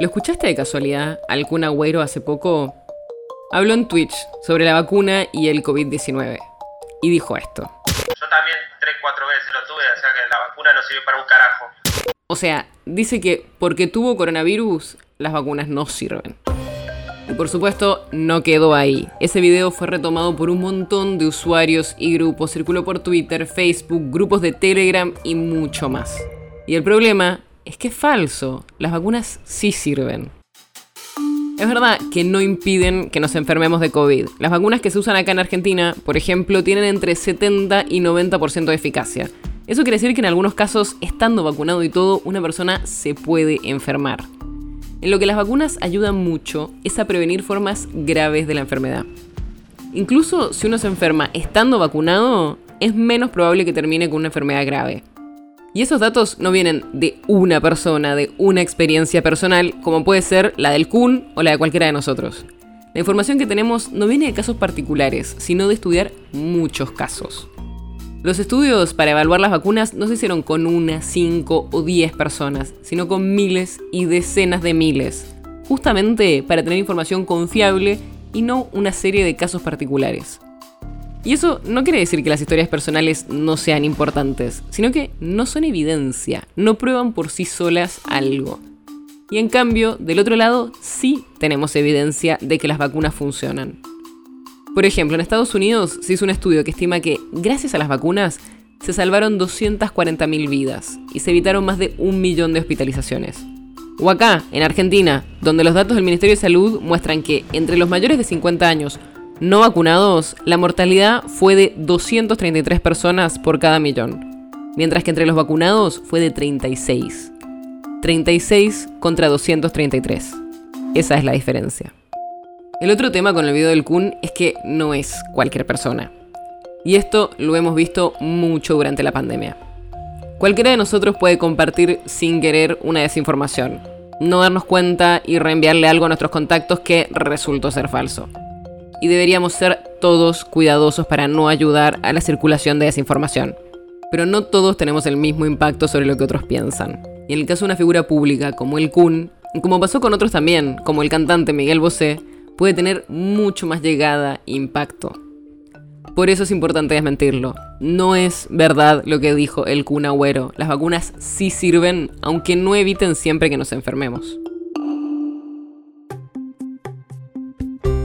¿Lo escuchaste de casualidad? Alcún Agüero hace poco habló en Twitch sobre la vacuna y el COVID-19 y dijo esto. Yo también tres, cuatro veces lo tuve, o sea que la vacuna no sirve para un carajo. O sea, dice que porque tuvo coronavirus, las vacunas no sirven. Y por supuesto, no quedó ahí. Ese video fue retomado por un montón de usuarios y grupos, circuló por Twitter, Facebook, grupos de Telegram y mucho más. Y el problema es que es falso. Las vacunas sí sirven. Es verdad que no impiden que nos enfermemos de COVID. Las vacunas que se usan acá en Argentina, por ejemplo, tienen entre 70 y 90% de eficacia. Eso quiere decir que en algunos casos, estando vacunado y todo, una persona se puede enfermar. En lo que las vacunas ayudan mucho es a prevenir formas graves de la enfermedad. Incluso si uno se enferma estando vacunado, es menos probable que termine con una enfermedad grave. Y esos datos no vienen de una persona, de una experiencia personal, como puede ser la del Kun o la de cualquiera de nosotros. La información que tenemos no viene de casos particulares, sino de estudiar muchos casos. Los estudios para evaluar las vacunas no se hicieron con una, cinco o diez personas, sino con miles y decenas de miles, justamente para tener información confiable y no una serie de casos particulares. Y eso no quiere decir que las historias personales no sean importantes, sino que no son evidencia, no prueban por sí solas algo. Y en cambio, del otro lado, sí tenemos evidencia de que las vacunas funcionan. Por ejemplo, en Estados Unidos se hizo un estudio que estima que, gracias a las vacunas, se salvaron 240.000 vidas y se evitaron más de un millón de hospitalizaciones. O acá, en Argentina, donde los datos del Ministerio de Salud muestran que entre los mayores de 50 años no vacunados, la mortalidad fue de 233 personas por cada millón, mientras que entre los vacunados fue de 36. 36 contra 233. Esa es la diferencia. El otro tema con el video del Kun es que no es cualquier persona. Y esto lo hemos visto mucho durante la pandemia. Cualquiera de nosotros puede compartir sin querer una desinformación, no darnos cuenta y reenviarle algo a nuestros contactos que resultó ser falso y deberíamos ser todos cuidadosos para no ayudar a la circulación de desinformación. Pero no todos tenemos el mismo impacto sobre lo que otros piensan. Y en el caso de una figura pública como el Kun, como pasó con otros también, como el cantante Miguel Bosé, puede tener mucho más llegada e impacto. Por eso es importante desmentirlo. No es verdad lo que dijo el Kun Agüero. Las vacunas sí sirven, aunque no eviten siempre que nos enfermemos.